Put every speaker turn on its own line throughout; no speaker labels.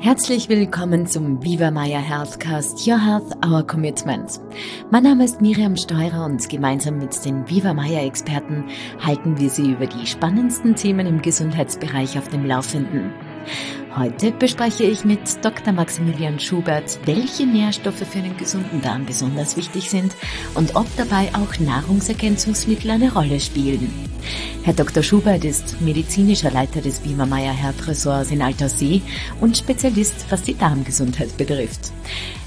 Herzlich willkommen zum Viva Maya Healthcast Your Health, Our Commitment. Mein Name ist Miriam Steurer und gemeinsam mit den Viva Maya Experten halten wir Sie über die spannendsten Themen im Gesundheitsbereich auf dem Laufenden. Heute bespreche ich mit Dr. Maximilian Schubert, welche Nährstoffe für einen gesunden Darm besonders wichtig sind und ob dabei auch Nahrungsergänzungsmittel eine Rolle spielen. Herr Dr. Schubert ist medizinischer Leiter des Bima Meyer Herzressorts in Altersee und Spezialist, was die Darmgesundheit betrifft.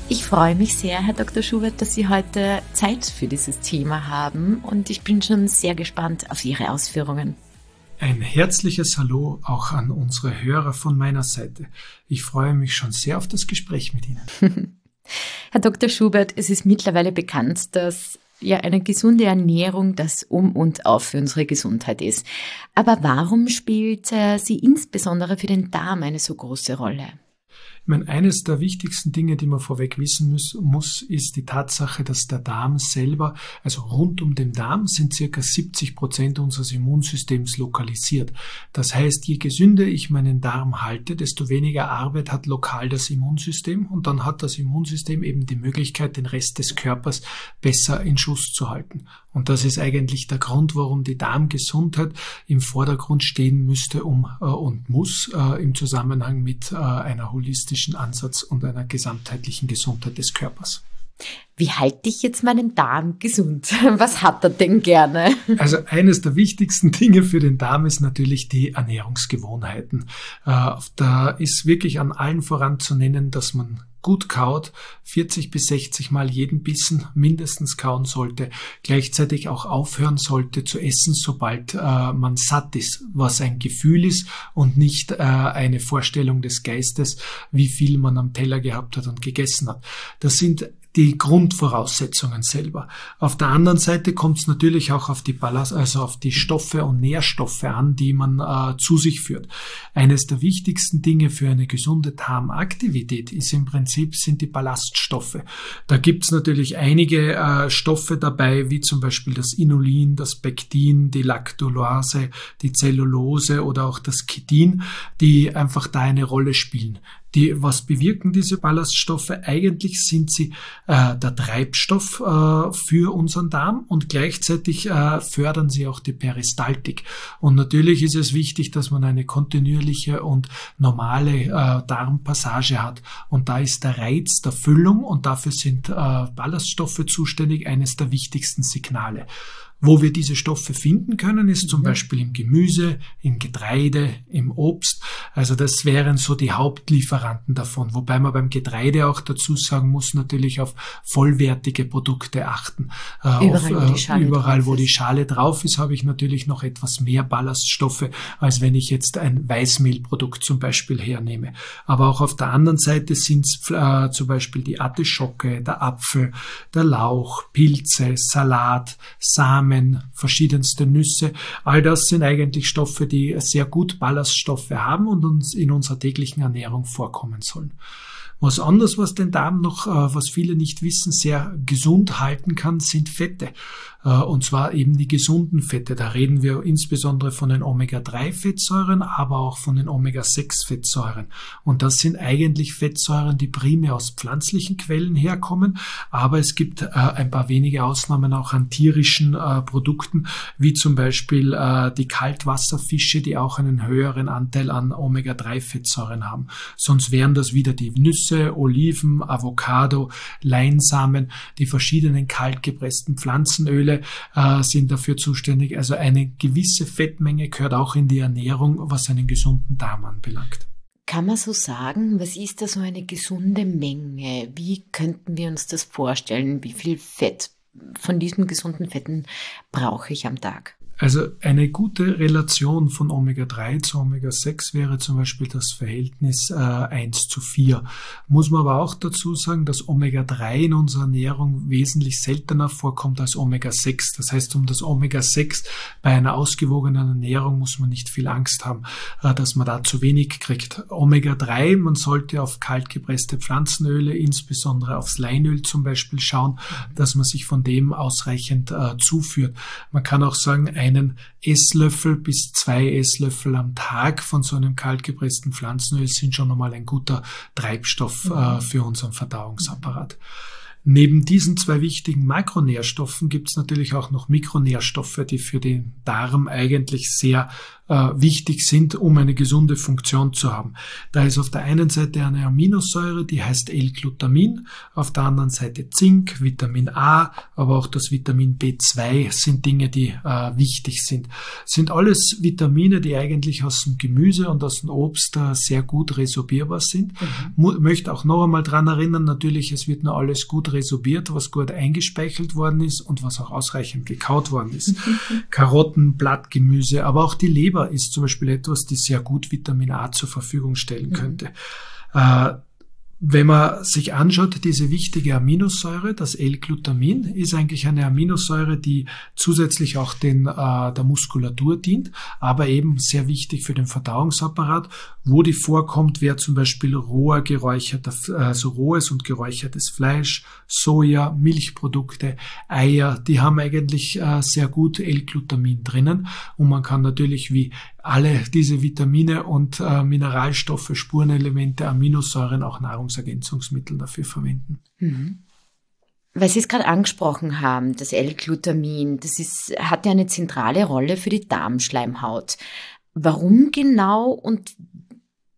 Ich freue mich sehr, Herr Dr. Schubert, dass Sie heute Zeit für dieses Thema haben und ich bin schon sehr gespannt auf Ihre Ausführungen.
Ein herzliches Hallo auch an unsere Hörer von meiner Seite. Ich freue mich schon sehr auf das Gespräch mit Ihnen.
Herr Dr. Schubert, es ist mittlerweile bekannt, dass ja eine gesunde Ernährung das Um und Auf für unsere Gesundheit ist. Aber warum spielt äh, sie insbesondere für den Darm eine so große Rolle?
Meine, eines der wichtigsten Dinge, die man vorweg wissen muss, muss, ist die Tatsache, dass der Darm selber, also rund um den Darm sind circa 70 Prozent unseres Immunsystems lokalisiert. Das heißt, je gesünder ich meinen Darm halte, desto weniger Arbeit hat lokal das Immunsystem und dann hat das Immunsystem eben die Möglichkeit, den Rest des Körpers besser in Schuss zu halten. Und das ist eigentlich der Grund, warum die Darmgesundheit im Vordergrund stehen müsste um, äh, und muss äh, im Zusammenhang mit äh, einer holistischen Ansatz und einer gesamtheitlichen Gesundheit des Körpers.
Wie halte ich jetzt meinen Darm gesund? Was hat er denn gerne?
Also eines der wichtigsten Dinge für den Darm ist natürlich die Ernährungsgewohnheiten. Äh, da ist wirklich an allen voran zu nennen, dass man gut kaut, 40 bis 60 Mal jeden Bissen mindestens kauen sollte, gleichzeitig auch aufhören sollte zu essen, sobald äh, man satt ist, was ein Gefühl ist und nicht äh, eine Vorstellung des Geistes, wie viel man am Teller gehabt hat und gegessen hat. Das sind die Grundvoraussetzungen selber. Auf der anderen Seite kommt es natürlich auch auf die Ballast, also auf die Stoffe und Nährstoffe an, die man äh, zu sich führt. Eines der wichtigsten Dinge für eine gesunde Darmaktivität ist im Prinzip sind die Ballaststoffe. Da gibt es natürlich einige äh, Stoffe dabei, wie zum Beispiel das Inulin, das Pektin, die Lactulose, die Zellulose oder auch das Ketin, die einfach da eine Rolle spielen. Die, was bewirken diese Ballaststoffe? Eigentlich sind sie äh, der Treibstoff äh, für unseren Darm und gleichzeitig äh, fördern sie auch die Peristaltik. Und natürlich ist es wichtig, dass man eine kontinuierliche und normale äh, Darmpassage hat. Und da ist der Reiz der Füllung und dafür sind äh, Ballaststoffe zuständig, eines der wichtigsten Signale. Wo wir diese Stoffe finden können, ist zum mhm. Beispiel im Gemüse, im Getreide, im Obst. Also das wären so die Hauptlieferanten davon. Wobei man beim Getreide auch dazu sagen muss, natürlich auf vollwertige Produkte achten.
Äh, überall, auf, wo, die Schale
überall wo die Schale drauf ist, habe ich natürlich noch etwas mehr Ballaststoffe, als wenn ich jetzt ein Weißmehlprodukt zum Beispiel hernehme. Aber auch auf der anderen Seite sind es äh, zum Beispiel die Artischocke, der Apfel, der Lauch, Pilze, Salat, Samen, Samen, verschiedenste Nüsse. All das sind eigentlich Stoffe, die sehr gut Ballaststoffe haben und uns in unserer täglichen Ernährung vorkommen sollen. Was anders, was den Darm noch, äh, was viele nicht wissen, sehr gesund halten kann, sind Fette. Äh, und zwar eben die gesunden Fette. Da reden wir insbesondere von den Omega-3-Fettsäuren, aber auch von den Omega-6-Fettsäuren. Und das sind eigentlich Fettsäuren, die primär aus pflanzlichen Quellen herkommen, aber es gibt äh, ein paar wenige Ausnahmen auch an tierischen äh, Produkten, wie zum Beispiel die Kaltwasserfische, die auch einen höheren Anteil an Omega-3-Fettsäuren haben. Sonst wären das wieder die Nüsse, Oliven, Avocado, Leinsamen, die verschiedenen kaltgepressten Pflanzenöle, Öle äh, sind dafür zuständig. Also eine gewisse Fettmenge gehört auch in die Ernährung, was einen gesunden Darm anbelangt.
Kann man so sagen, was ist da so eine gesunde Menge? Wie könnten wir uns das vorstellen? Wie viel Fett von diesen gesunden Fetten brauche ich am Tag?
Also eine gute Relation von Omega-3 zu Omega-6 wäre zum Beispiel das Verhältnis äh, 1 zu 4. Muss man aber auch dazu sagen, dass Omega-3 in unserer Ernährung wesentlich seltener vorkommt als Omega-6. Das heißt, um das Omega-6 bei einer ausgewogenen Ernährung muss man nicht viel Angst haben, äh, dass man da zu wenig kriegt. Omega-3, man sollte auf kaltgepresste Pflanzenöle, insbesondere aufs Leinöl zum Beispiel schauen, dass man sich von dem ausreichend äh, zuführt. Man kann auch sagen, ein einen Esslöffel bis zwei Esslöffel am Tag von so einem kaltgepressten Pflanzenöl sind schon einmal ein guter Treibstoff mhm. äh, für unseren Verdauungsapparat. Neben diesen zwei wichtigen Makronährstoffen gibt es natürlich auch noch Mikronährstoffe, die für den Darm eigentlich sehr wichtig sind, um eine gesunde Funktion zu haben. Da ist auf der einen Seite eine Aminosäure, die heißt L-Glutamin, auf der anderen Seite Zink, Vitamin A, aber auch das Vitamin B2 sind Dinge, die äh, wichtig sind. Sind alles Vitamine, die eigentlich aus dem Gemüse und aus dem Obst äh, sehr gut resorbierbar sind. Mhm. Möchte auch noch einmal dran erinnern, natürlich, es wird nur alles gut resorbiert, was gut eingespeichelt worden ist und was auch ausreichend gekaut worden ist. Karotten, Blattgemüse, aber auch die Leber Leber ist zum Beispiel etwas, die sehr gut Vitamin A zur Verfügung stellen mhm. könnte. Mhm. Wenn man sich anschaut, diese wichtige Aminosäure, das L-Glutamin, ist eigentlich eine Aminosäure, die zusätzlich auch den, äh, der Muskulatur dient, aber eben sehr wichtig für den Verdauungsapparat. Wo die vorkommt, wäre zum Beispiel roher geräucherter, also rohes und geräuchertes Fleisch, Soja, Milchprodukte, Eier, die haben eigentlich äh, sehr gut L-Glutamin drinnen und man kann natürlich wie alle diese Vitamine und äh, Mineralstoffe, Spurenelemente, Aminosäuren, auch Nahrungsergänzungsmittel dafür verwenden. Mhm.
Weil Sie es gerade angesprochen haben, das L-Glutamin, das ist, hat ja eine zentrale Rolle für die Darmschleimhaut. Warum genau und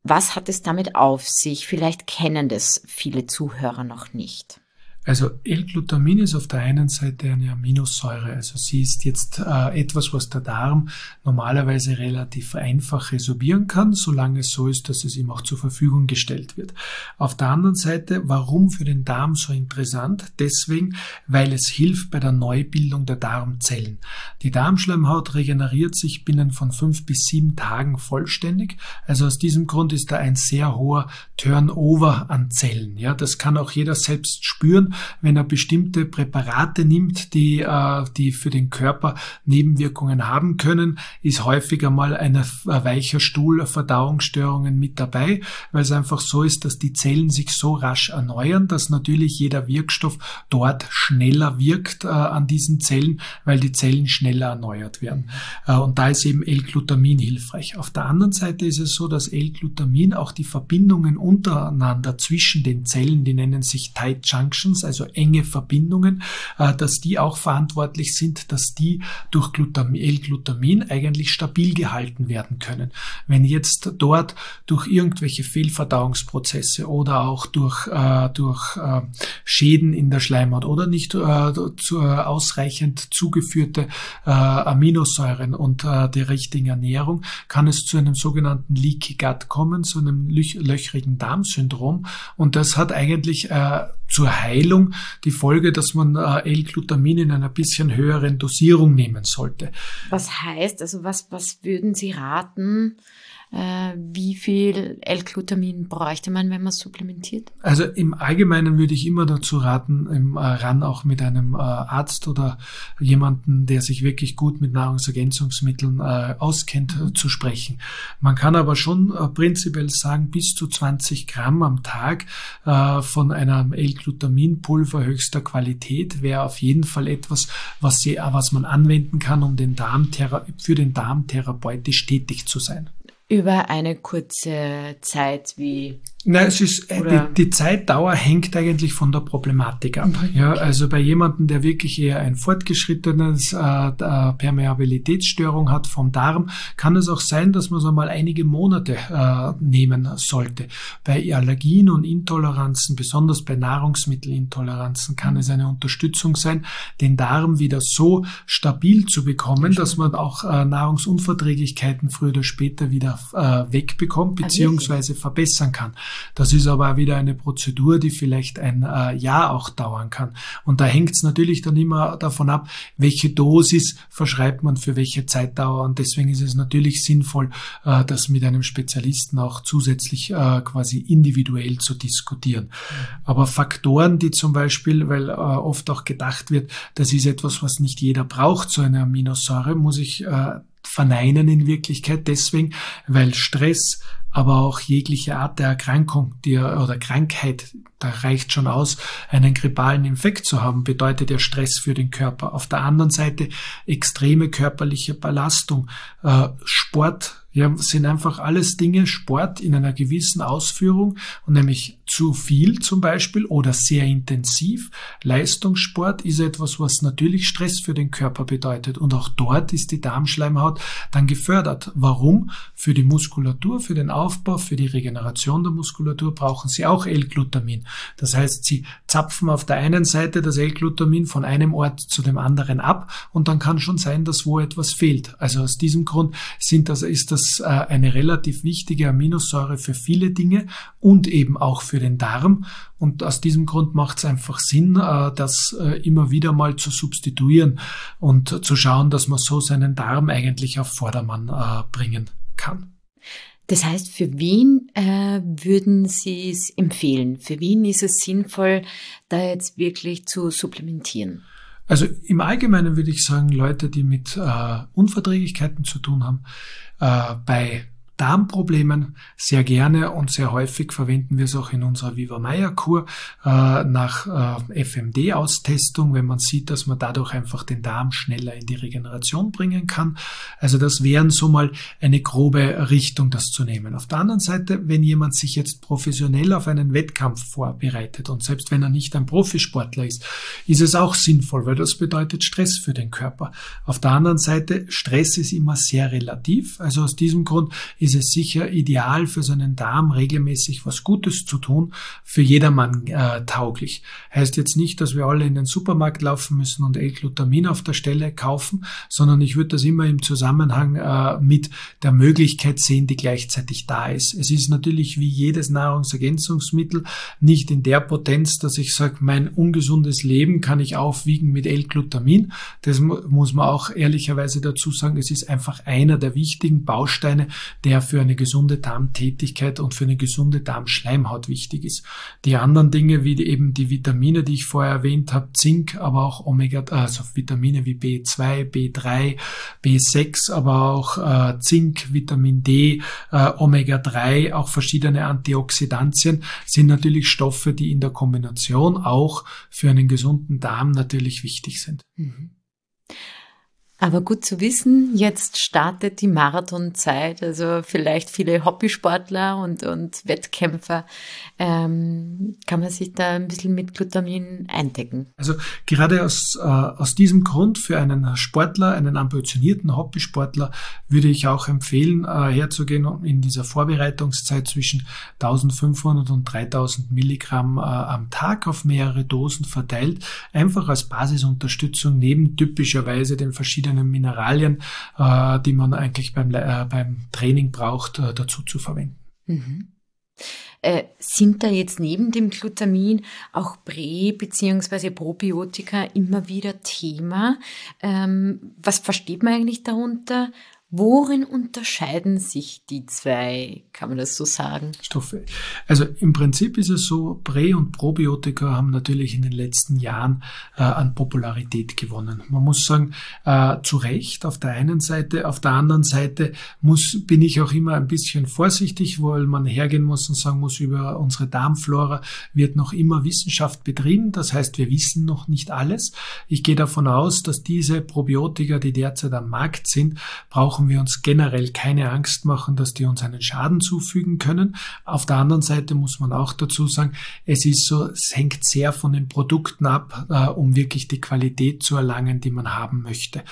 was hat es damit auf sich? Vielleicht kennen das viele Zuhörer noch nicht.
Also L-Glutamin ist auf der einen Seite eine Aminosäure, also sie ist jetzt äh, etwas, was der Darm normalerweise relativ einfach resorbieren kann, solange es so ist, dass es ihm auch zur Verfügung gestellt wird. Auf der anderen Seite, warum für den Darm so interessant? Deswegen, weil es hilft bei der Neubildung der Darmzellen. Die Darmschleimhaut regeneriert sich binnen von fünf bis sieben Tagen vollständig. Also aus diesem Grund ist da ein sehr hoher Turnover an Zellen. Ja, das kann auch jeder selbst spüren wenn er bestimmte Präparate nimmt, die, äh, die für den Körper Nebenwirkungen haben können, ist häufiger mal ein weicher Stuhl, Verdauungsstörungen mit dabei, weil es einfach so ist, dass die Zellen sich so rasch erneuern, dass natürlich jeder Wirkstoff dort schneller wirkt äh, an diesen Zellen, weil die Zellen schneller erneuert werden. Äh, und da ist eben L-Glutamin hilfreich. Auf der anderen Seite ist es so, dass L-Glutamin auch die Verbindungen untereinander zwischen den Zellen, die nennen sich Tight Junctions, also enge Verbindungen, äh, dass die auch verantwortlich sind, dass die durch L-Glutamin eigentlich stabil gehalten werden können. Wenn jetzt dort durch irgendwelche Fehlverdauungsprozesse oder auch durch, äh, durch äh, Schäden in der Schleimhaut oder nicht ausreichend zugeführte Aminosäuren und die richtige Ernährung, kann es zu einem sogenannten Leaky Gut kommen, zu einem löchrigen Darmsyndrom. Und das hat eigentlich zur Heilung die Folge, dass man äh, L-Glutamin in einer bisschen höheren Dosierung nehmen sollte.
Was heißt, also was, was würden Sie raten? Äh, wie viel L-Glutamin bräuchte man, wenn man supplementiert?
Also im Allgemeinen würde ich immer dazu raten, im äh, RAN auch mit einem äh, Arzt oder jemanden, der sich wirklich gut mit Nahrungsergänzungsmitteln auskennt, zu sprechen. Man kann aber schon prinzipiell sagen, bis zu 20 Gramm am Tag von einem L-Glutaminpulver höchster Qualität wäre auf jeden Fall etwas, was, sie, was man anwenden kann, um den Darm für den Darm therapeutisch tätig zu sein
über eine kurze Zeit wie
Nein, es ist, äh, die, die, Zeitdauer hängt eigentlich von der Problematik ab. Okay. Ja, also bei jemandem, der wirklich eher ein fortgeschrittenes äh, äh, Permeabilitätsstörung hat vom Darm, kann es auch sein, dass man so mal einige Monate äh, nehmen sollte. Bei Allergien und Intoleranzen, besonders bei Nahrungsmittelintoleranzen, kann es eine Unterstützung sein, den Darm wieder so stabil zu bekommen, dass man auch äh, Nahrungsunverträglichkeiten früher oder später wieder äh, wegbekommt ah, beziehungsweise verbessern kann. Das ist aber wieder eine Prozedur, die vielleicht ein äh, Jahr auch dauern kann. Und da hängt es natürlich dann immer davon ab, welche Dosis verschreibt man für welche Zeitdauer. Und deswegen ist es natürlich sinnvoll, äh, das mit einem Spezialisten auch zusätzlich äh, quasi individuell zu diskutieren. Aber Faktoren, die zum Beispiel, weil äh, oft auch gedacht wird, das ist etwas, was nicht jeder braucht, so eine Aminosäure, muss ich äh, verneinen in Wirklichkeit deswegen, weil Stress, aber auch jegliche Art der Erkrankung die, oder Krankheit, da reicht schon aus, einen grippalen Infekt zu haben, bedeutet ja Stress für den Körper. Auf der anderen Seite extreme körperliche Belastung, äh, Sport, ja, sind einfach alles Dinge, Sport in einer gewissen Ausführung und nämlich zu viel zum Beispiel oder sehr intensiv. Leistungssport ist etwas, was natürlich Stress für den Körper bedeutet und auch dort ist die Darmschleimhaut dann gefördert. Warum? Für die Muskulatur, für den Aufbau, für die Regeneration der Muskulatur brauchen sie auch L-Glutamin. Das heißt, sie zapfen auf der einen Seite das L-Glutamin von einem Ort zu dem anderen ab und dann kann schon sein, dass wo etwas fehlt. Also aus diesem Grund sind das, ist das äh, eine relativ wichtige Aminosäure für viele Dinge und eben auch für den Darm. Und aus diesem Grund macht es einfach Sinn, äh, das äh, immer wieder mal zu substituieren und zu schauen, dass man so seinen Darm eigentlich auf Vordermann bringen kann.
Das heißt, für wen äh, würden Sie es empfehlen? Für wen ist es sinnvoll, da jetzt wirklich zu supplementieren?
Also im Allgemeinen würde ich sagen, Leute, die mit äh, Unverträglichkeiten zu tun haben, äh, bei Darmproblemen sehr gerne und sehr häufig verwenden wir es auch in unserer Viva Meier Kur äh, nach äh, FMD-Austestung, wenn man sieht, dass man dadurch einfach den Darm schneller in die Regeneration bringen kann. Also das wären so mal eine grobe Richtung, das zu nehmen. Auf der anderen Seite, wenn jemand sich jetzt professionell auf einen Wettkampf vorbereitet und selbst wenn er nicht ein Profisportler ist, ist es auch sinnvoll, weil das bedeutet Stress für den Körper. Auf der anderen Seite, Stress ist immer sehr relativ. Also aus diesem Grund ist es sicher ideal für seinen Darm regelmäßig was Gutes zu tun, für jedermann äh, tauglich. Heißt jetzt nicht, dass wir alle in den Supermarkt laufen müssen und L-Glutamin auf der Stelle kaufen, sondern ich würde das immer im Zusammenhang äh, mit der Möglichkeit sehen, die gleichzeitig da ist. Es ist natürlich wie jedes Nahrungsergänzungsmittel nicht in der Potenz, dass ich sage, mein ungesundes Leben kann ich aufwiegen mit L-Glutamin. Das muss man auch ehrlicherweise dazu sagen. Es ist einfach einer der wichtigen Bausteine, der der für eine gesunde Darmtätigkeit und für eine gesunde Darmschleimhaut wichtig ist. Die anderen Dinge, wie eben die Vitamine, die ich vorher erwähnt habe, Zink, aber auch Omega, also Vitamine wie B2, B3, B6, aber auch äh, Zink, Vitamin D, äh, Omega-3, auch verschiedene Antioxidantien, sind natürlich Stoffe, die in der Kombination auch für einen gesunden Darm natürlich wichtig sind. Mhm.
Aber gut zu wissen, jetzt startet die Marathonzeit, also vielleicht viele Hobbysportler und, und Wettkämpfer, ähm, kann man sich da ein bisschen mit Glutamin eindecken.
Also gerade aus, äh, aus diesem Grund für einen Sportler, einen ambitionierten Hobbysportler, würde ich auch empfehlen, äh, herzugehen und in dieser Vorbereitungszeit zwischen 1500 und 3000 Milligramm äh, am Tag auf mehrere Dosen verteilt, einfach als Basisunterstützung neben typischerweise den verschiedenen verschiedenen Mineralien, äh, die man eigentlich beim, äh, beim Training braucht, äh, dazu zu verwenden. Mhm.
Äh, sind da jetzt neben dem Glutamin auch Prä- bzw. Probiotika immer wieder Thema? Ähm, was versteht man eigentlich darunter? Worin unterscheiden sich die zwei, kann man das so sagen?
Stoffe. Also im Prinzip ist es so, Prä- und Probiotika haben natürlich in den letzten Jahren äh, an Popularität gewonnen. Man muss sagen, äh, zu Recht auf der einen Seite, auf der anderen Seite muss, bin ich auch immer ein bisschen vorsichtig, weil man hergehen muss und sagen muss, über unsere Darmflora wird noch immer Wissenschaft betrieben. Das heißt, wir wissen noch nicht alles. Ich gehe davon aus, dass diese Probiotika, die derzeit am Markt sind, brauchen brauchen wir uns generell keine Angst machen, dass die uns einen Schaden zufügen können. Auf der anderen Seite muss man auch dazu sagen, es ist so, es hängt sehr von den Produkten ab, äh, um wirklich die Qualität zu erlangen, die man haben möchte.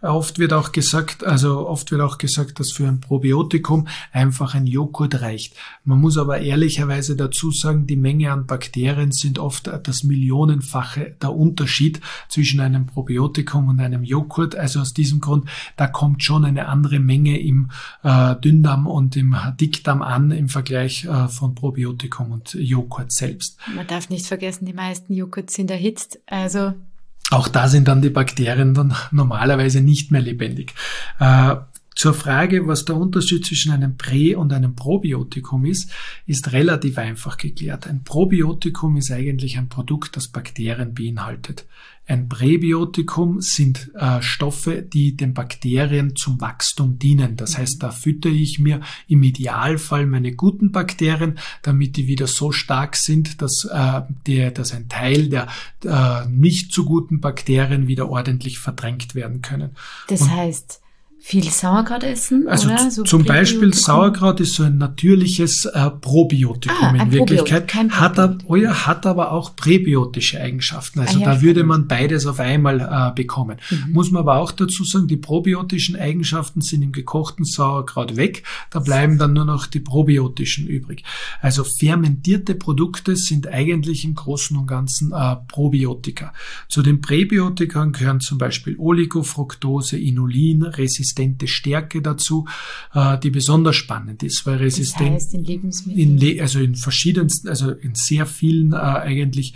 Oft wird auch gesagt, also oft wird auch gesagt, dass für ein Probiotikum einfach ein Joghurt reicht. Man muss aber ehrlicherweise dazu sagen, die Menge an Bakterien sind oft das Millionenfache der Unterschied zwischen einem Probiotikum und einem Joghurt. Also aus diesem Grund, da kommt schon eine andere Menge im äh, Dünndarm und im Dickdarm an im Vergleich äh, von Probiotikum und Joghurt selbst.
Man darf nicht vergessen, die meisten Joghurts sind erhitzt, also
auch da sind dann die Bakterien dann normalerweise nicht mehr lebendig. Äh, zur Frage, was der Unterschied zwischen einem Prä- und einem Probiotikum ist, ist relativ einfach geklärt. Ein Probiotikum ist eigentlich ein Produkt, das Bakterien beinhaltet. Ein Präbiotikum sind äh, Stoffe, die den Bakterien zum Wachstum dienen. Das heißt, da fütter ich mir im Idealfall meine guten Bakterien, damit die wieder so stark sind, dass, äh, der, dass ein Teil der äh, nicht so guten Bakterien wieder ordentlich verdrängt werden können.
Das Und heißt, viel Sauerkraut essen?
Also oder? So zum Beispiel Sauerkraut ist so ein natürliches äh, Probiotikum ah, in Wirklichkeit, hat, ab, oh ja, hat aber auch präbiotische Eigenschaften. Also ah, ja, da würde man beides auf einmal äh, bekommen. Mhm. Muss man aber auch dazu sagen, die probiotischen Eigenschaften sind im gekochten Sauerkraut weg, da bleiben dann nur noch die probiotischen übrig. Also fermentierte Produkte sind eigentlich im Großen und Ganzen äh, Probiotika. Zu den Präbiotikern gehören zum Beispiel Oligofructose, Inulin, Resistenzstoffe, resistente Stärke dazu, äh, die besonders spannend ist, weil resistent das heißt in Lebensmitteln in, also in verschiedensten, also in sehr vielen äh, eigentlich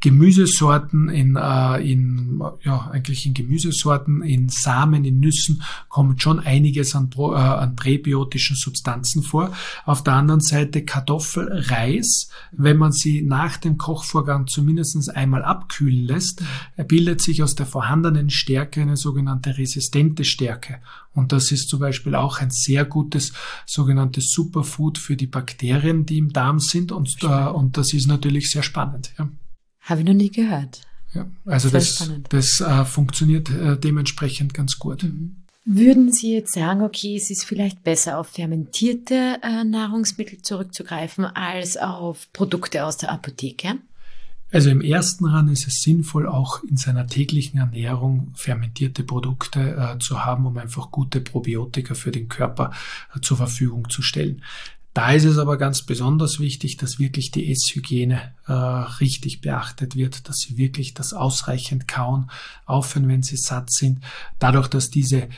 Gemüsesorten, in, äh, in ja eigentlich in Gemüsesorten, in Samen, in Nüssen kommt schon einiges an, äh, an präbiotischen Substanzen vor. Auf der anderen Seite Kartoffel, Reis, wenn man sie nach dem Kochvorgang zumindest einmal abkühlen lässt, mhm. bildet sich aus der vorhandenen Stärke eine sogenannte resistente Stärke. Und das ist zum Beispiel auch ein sehr gutes sogenanntes Superfood für die Bakterien, die im Darm sind. Und, äh, und das ist natürlich sehr spannend. Ja.
Habe ich noch nie gehört.
Ja, also das, das, das äh, funktioniert äh, dementsprechend ganz gut. Mhm.
Würden Sie jetzt sagen, okay, es ist vielleicht besser auf fermentierte äh, Nahrungsmittel zurückzugreifen als auf Produkte aus der Apotheke?
Also im ersten Rang ist es sinnvoll, auch in seiner täglichen Ernährung fermentierte Produkte äh, zu haben, um einfach gute Probiotika für den Körper äh, zur Verfügung zu stellen. Da ist es aber ganz besonders wichtig, dass wirklich die Esshygiene äh, richtig beachtet wird, dass sie wirklich das ausreichend kauen, aufhören, wenn sie satt sind. Dadurch, dass diese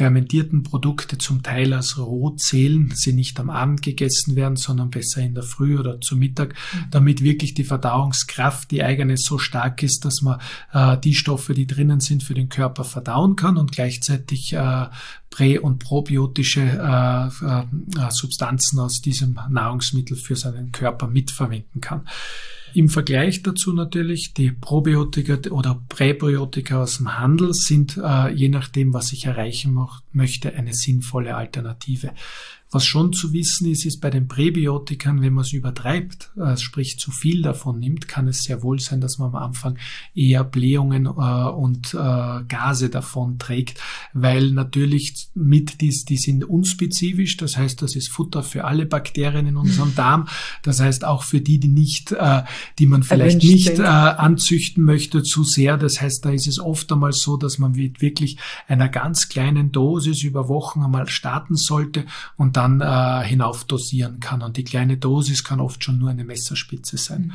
fermentierten Produkte zum Teil als roh zählen, sie nicht am Abend gegessen werden, sondern besser in der Früh oder zu Mittag, mhm. damit wirklich die Verdauungskraft, die eigene, so stark ist, dass man äh, die Stoffe, die drinnen sind, für den Körper verdauen kann und gleichzeitig äh, prä- und probiotische äh, äh, Substanzen aus diesem Nahrungsmittel für seinen Körper mitverwenden kann. Im Vergleich dazu natürlich, die Probiotika oder Präbiotika aus dem Handel sind, äh, je nachdem, was ich erreichen möchte, eine sinnvolle Alternative. Was schon zu wissen ist, ist bei den Präbiotikern, wenn man es übertreibt, äh, sprich zu viel davon nimmt, kann es sehr wohl sein, dass man am Anfang eher Blähungen äh, und äh, Gase davon trägt, weil natürlich mit dies, die sind unspezifisch, das heißt, das ist Futter für alle Bakterien in unserem Darm, das heißt auch für die, die nicht, äh, die man vielleicht nicht äh, anzüchten möchte zu sehr, das heißt, da ist es oft einmal so, dass man mit wirklich einer ganz kleinen Dosis über Wochen einmal starten sollte und dann äh, hinaufdosieren kann. Und die kleine Dosis kann oft schon nur eine Messerspitze sein. Mhm.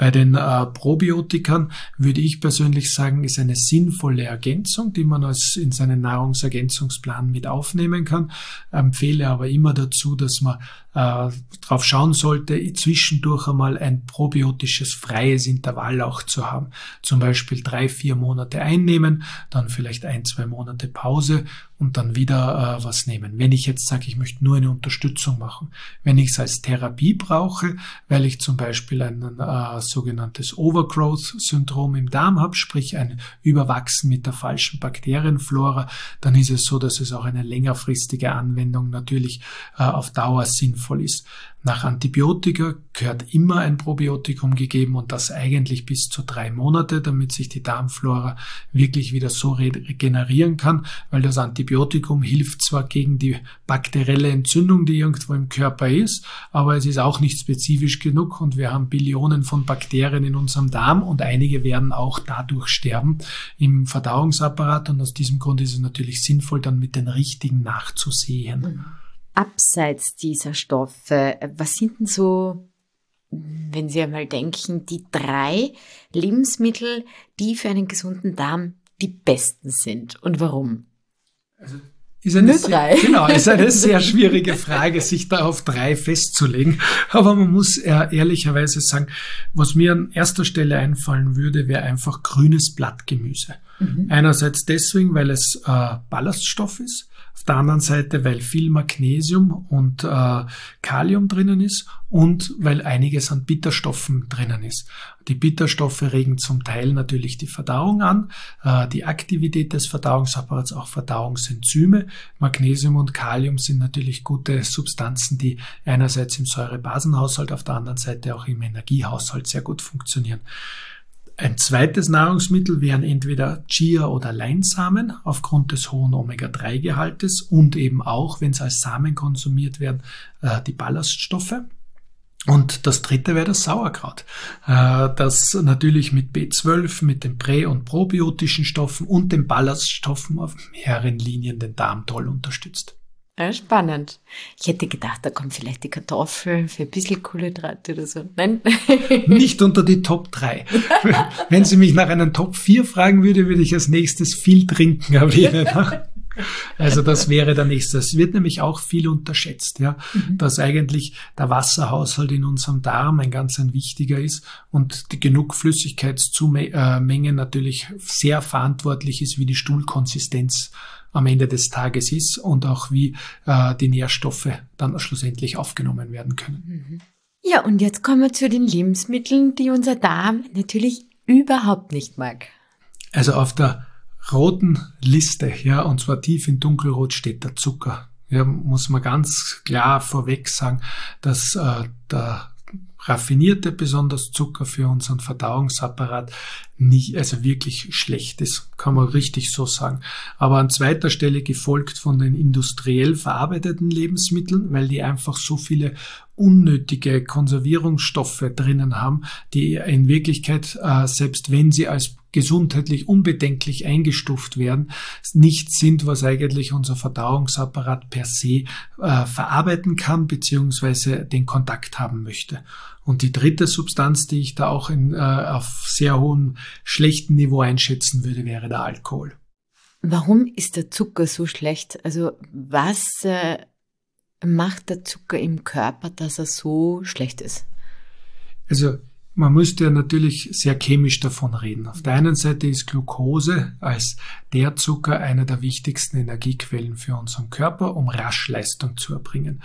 Bei den äh, Probiotikern würde ich persönlich sagen, ist eine sinnvolle Ergänzung, die man als in seinen Nahrungsergänzungsplan mit aufnehmen kann. Empfehle aber immer dazu, dass man äh, darauf schauen sollte, zwischendurch einmal ein probiotisches freies Intervall auch zu haben. Zum Beispiel drei, vier Monate einnehmen, dann vielleicht ein, zwei Monate Pause und dann wieder äh, was nehmen. Wenn ich jetzt sage, ich möchte nur eine Unterstützung machen, wenn ich es als Therapie brauche, weil ich zum Beispiel ein äh, sogenanntes Overgrowth-Syndrom im Darm habe, sprich ein Überwachsen mit der falschen Bakterienflora, dann ist es so, dass es auch eine längerfristige Anwendung natürlich äh, auf Dauer sinnvoll ist. Nach Antibiotika gehört immer ein Probiotikum gegeben und das eigentlich bis zu drei Monate, damit sich die Darmflora wirklich wieder so regenerieren kann, weil das Antibiotikum hilft zwar gegen die bakterielle Entzündung, die irgendwo im Körper ist, aber es ist auch nicht spezifisch genug und wir haben Billionen von Bakterien in unserem Darm und einige werden auch dadurch sterben im Verdauungsapparat und aus diesem Grund ist es natürlich sinnvoll, dann mit den richtigen nachzusehen. Mhm
abseits dieser Stoffe, was sind denn so, wenn Sie einmal denken, die drei Lebensmittel, die für einen gesunden Darm die besten sind und warum?
Also ist eine sehr, genau, ist eine sehr schwierige Frage, sich da auf drei festzulegen. Aber man muss ehrlicherweise sagen, was mir an erster Stelle einfallen würde, wäre einfach grünes Blattgemüse. Mhm. Einerseits deswegen, weil es äh, Ballaststoff ist Auf der anderen Seite, weil viel Magnesium und äh, Kalium drinnen ist und weil einiges an Bitterstoffen drinnen ist. Die Bitterstoffe regen zum Teil natürlich die Verdauung an, äh, die Aktivität des Verdauungsapparats, auch Verdauungsenzyme. Magnesium und Kalium sind natürlich gute Substanzen, die einerseits im Säurebasenhaushalt, auf der anderen Seite auch im Energiehaushalt sehr gut funktionieren. Ein zweites Nahrungsmittel wären entweder Chia- oder Leinsamen aufgrund des hohen Omega-3-Gehaltes und eben auch, wenn sie als Samen konsumiert werden, äh, die Ballaststoffe. Und das dritte wäre das Sauerkraut, äh, das natürlich mit B12, mit den prä- und probiotischen Stoffen und den Ballaststoffen auf mehreren Linien den Darm toll unterstützt.
Ja, spannend. Ich hätte gedacht, da kommt vielleicht die Kartoffel für ein bisschen Kohlenhydrate oder so. Nein.
Nicht unter die Top 3. Wenn Sie mich nach einem Top 4 fragen würde, würde ich als nächstes viel trinken erwähnen. Also das wäre der nächste. Es wird nämlich auch viel unterschätzt, ja, mhm. dass eigentlich der Wasserhaushalt in unserem Darm ein ganz ein wichtiger ist und die genug Flüssigkeitsmenge natürlich sehr verantwortlich ist, wie die Stuhlkonsistenz am Ende des Tages ist und auch wie äh, die Nährstoffe dann schlussendlich aufgenommen werden können.
Mhm. Ja, und jetzt kommen wir zu den Lebensmitteln, die unser Darm natürlich überhaupt nicht mag.
Also auf der roten Liste, ja, und zwar tief in dunkelrot steht der Zucker. Ja, muss man ganz klar vorweg sagen, dass äh, der raffinierte besonders Zucker für unseren Verdauungsapparat nicht, also wirklich schlecht ist, kann man richtig so sagen. Aber an zweiter Stelle gefolgt von den industriell verarbeiteten Lebensmitteln, weil die einfach so viele unnötige Konservierungsstoffe drinnen haben, die in Wirklichkeit, äh, selbst wenn sie als gesundheitlich unbedenklich eingestuft werden, nicht sind, was eigentlich unser Verdauungsapparat per se äh, verarbeiten kann, beziehungsweise den Kontakt haben möchte. Und die dritte Substanz, die ich da auch in, äh, auf sehr hohem schlechten Niveau einschätzen würde, wäre der Alkohol.
Warum ist der Zucker so schlecht? Also was äh, macht der Zucker im Körper, dass er so schlecht ist?
Also man müsste ja natürlich sehr chemisch davon reden. Auf der einen Seite ist Glucose als der Zucker einer der wichtigsten Energiequellen für unseren Körper, um rasch Leistung zu erbringen.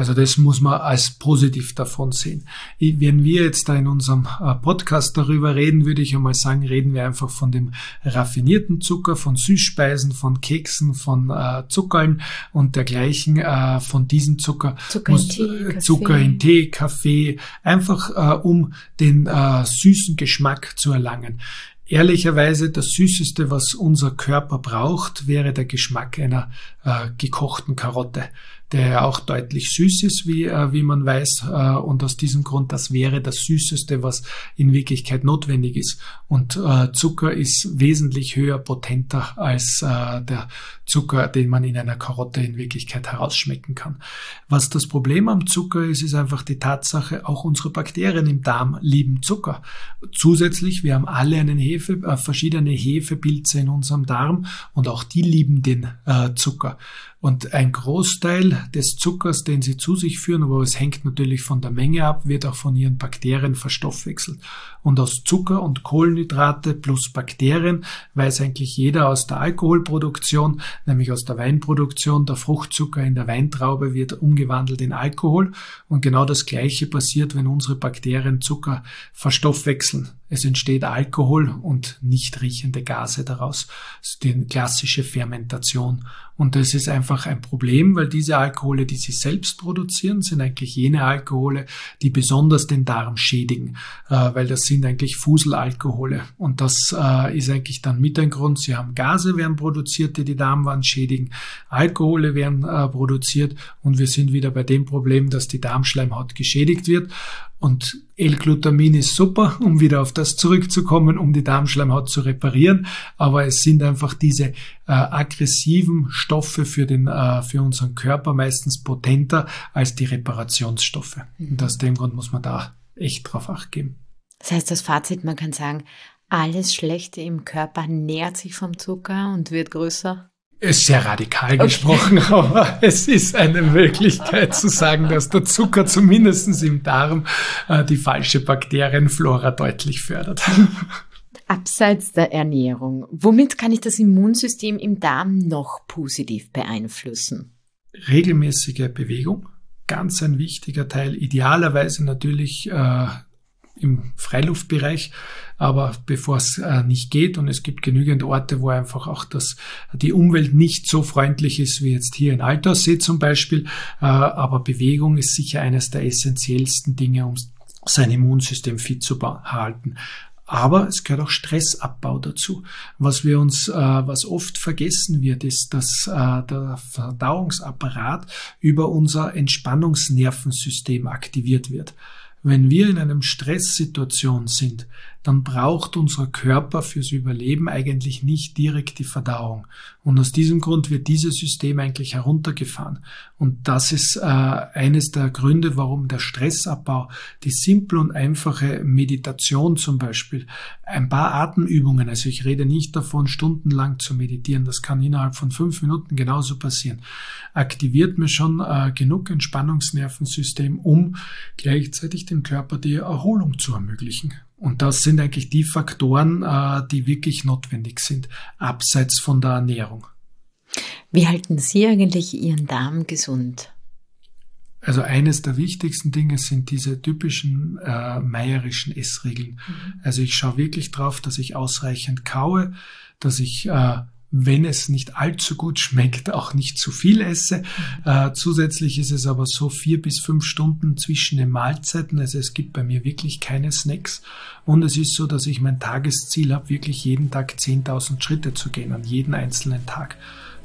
Also das muss man als positiv davon sehen. Wenn wir jetzt da in unserem äh, Podcast darüber reden, würde ich einmal sagen, reden wir einfach von dem raffinierten Zucker, von Süßspeisen, von Keksen, von äh, Zuckern und dergleichen. Äh, von diesem Zucker
Zucker, muss, in, Tee,
äh, Zucker in Tee, Kaffee, einfach äh, um den äh, süßen Geschmack zu erlangen. Ehrlicherweise das Süßeste, was unser Körper braucht, wäre der Geschmack einer äh, gekochten Karotte der ja auch deutlich süß ist, wie, äh, wie man weiß. Äh, und aus diesem Grund, das wäre das Süßeste, was in Wirklichkeit notwendig ist. Und äh, Zucker ist wesentlich höher potenter als äh, der Zucker, den man in einer Karotte in Wirklichkeit herausschmecken kann. Was das Problem am Zucker ist, ist einfach die Tatsache, auch unsere Bakterien im Darm lieben Zucker. Zusätzlich, wir haben alle einen Hefe, äh, verschiedene Hefepilze in unserem Darm und auch die lieben den äh, Zucker. Und ein Großteil des Zuckers, den sie zu sich führen, aber es hängt natürlich von der Menge ab, wird auch von ihren Bakterien verstoffwechselt. Und aus Zucker und Kohlenhydrate plus Bakterien weiß eigentlich jeder aus der Alkoholproduktion, nämlich aus der Weinproduktion, der Fruchtzucker in der Weintraube wird umgewandelt in Alkohol. Und genau das Gleiche passiert, wenn unsere Bakterien Zucker verstoffwechseln. Es entsteht Alkohol und nicht riechende Gase daraus. Das ist die klassische Fermentation. Und das ist einfach ein Problem, weil diese Alkohole, die sie selbst produzieren, sind eigentlich jene Alkohole, die besonders den Darm schädigen, äh, weil das sind eigentlich Fuselalkohole. Und das äh, ist eigentlich dann mit ein Grund. Sie haben Gase werden produziert, die die Darmwand schädigen, Alkohole werden äh, produziert und wir sind wieder bei dem Problem, dass die Darmschleimhaut geschädigt wird. Und L-Glutamin ist super, um wieder auf das zurückzukommen, um die Darmschleimhaut zu reparieren. Aber es sind einfach diese äh, aggressiven Stoffe für, den, äh, für unseren Körper meistens potenter als die Reparationsstoffe. Und aus dem Grund muss man da echt drauf acht geben.
Das heißt, das Fazit, man kann sagen, alles Schlechte im Körper nährt sich vom Zucker und wird größer
ist sehr radikal okay. gesprochen, aber es ist eine Möglichkeit zu sagen, dass der Zucker zumindest im Darm äh, die falsche Bakterienflora deutlich fördert.
Abseits der Ernährung, womit kann ich das Immunsystem im Darm noch positiv beeinflussen?
Regelmäßige Bewegung, ganz ein wichtiger Teil. Idealerweise natürlich äh, im Freiluftbereich, aber bevor es äh, nicht geht und es gibt genügend Orte, wo einfach auch das, die Umwelt nicht so freundlich ist wie jetzt hier in Alterssee zum Beispiel, äh, aber Bewegung ist sicher eines der essentiellsten Dinge, um sein Immunsystem fit zu halten. Aber es gehört auch Stressabbau dazu. Was wir uns, äh, was oft vergessen wird, ist, dass äh, der Verdauungsapparat über unser Entspannungsnervensystem aktiviert wird. Wenn wir in einem Stresssituation sind, dann braucht unser Körper fürs Überleben eigentlich nicht direkt die Verdauung. Und aus diesem Grund wird dieses System eigentlich heruntergefahren. Und das ist äh, eines der Gründe, warum der Stressabbau, die simple und einfache Meditation zum Beispiel, ein paar Atemübungen, also ich rede nicht davon, stundenlang zu meditieren, das kann innerhalb von fünf Minuten genauso passieren, aktiviert mir schon äh, genug Entspannungsnervensystem, um gleichzeitig dem Körper die Erholung zu ermöglichen. Und das sind eigentlich die Faktoren, äh, die wirklich notwendig sind, abseits von der Ernährung.
Wie halten Sie eigentlich Ihren Darm gesund?
Also eines der wichtigsten Dinge sind diese typischen äh, meierischen Essregeln. Mhm. Also ich schaue wirklich drauf, dass ich ausreichend kaue, dass ich äh, wenn es nicht allzu gut schmeckt, auch nicht zu viel esse. Äh, zusätzlich ist es aber so vier bis fünf Stunden zwischen den Mahlzeiten. Also es gibt bei mir wirklich keine Snacks. Und es ist so, dass ich mein Tagesziel habe, wirklich jeden Tag 10.000 Schritte zu gehen, an jeden einzelnen Tag.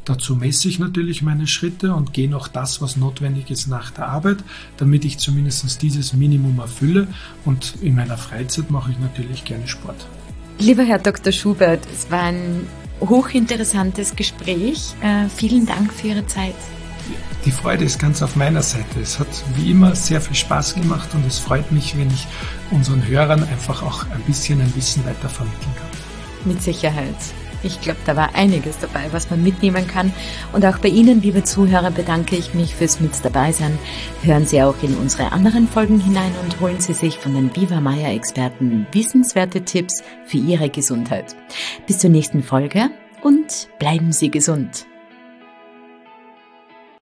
Dazu messe ich natürlich meine Schritte und gehe noch das, was notwendig ist nach der Arbeit, damit ich zumindest dieses Minimum erfülle. Und in meiner Freizeit mache ich natürlich gerne Sport.
Lieber Herr Dr. Schubert, es war ein hochinteressantes Gespräch. Äh, vielen Dank für Ihre Zeit.
Die Freude ist ganz auf meiner Seite. Es hat wie immer sehr viel Spaß gemacht und es freut mich, wenn ich unseren Hörern einfach auch ein bisschen ein Wissen weiter vermitteln kann.
Mit Sicherheit. Ich glaube, da war einiges dabei, was man mitnehmen kann. Und auch bei Ihnen, liebe Zuhörer, bedanke ich mich fürs Mit dabei sein. Hören Sie auch in unsere anderen Folgen hinein und holen Sie sich von den Viva Maya Experten wissenswerte Tipps für Ihre Gesundheit. Bis zur nächsten Folge und bleiben Sie gesund.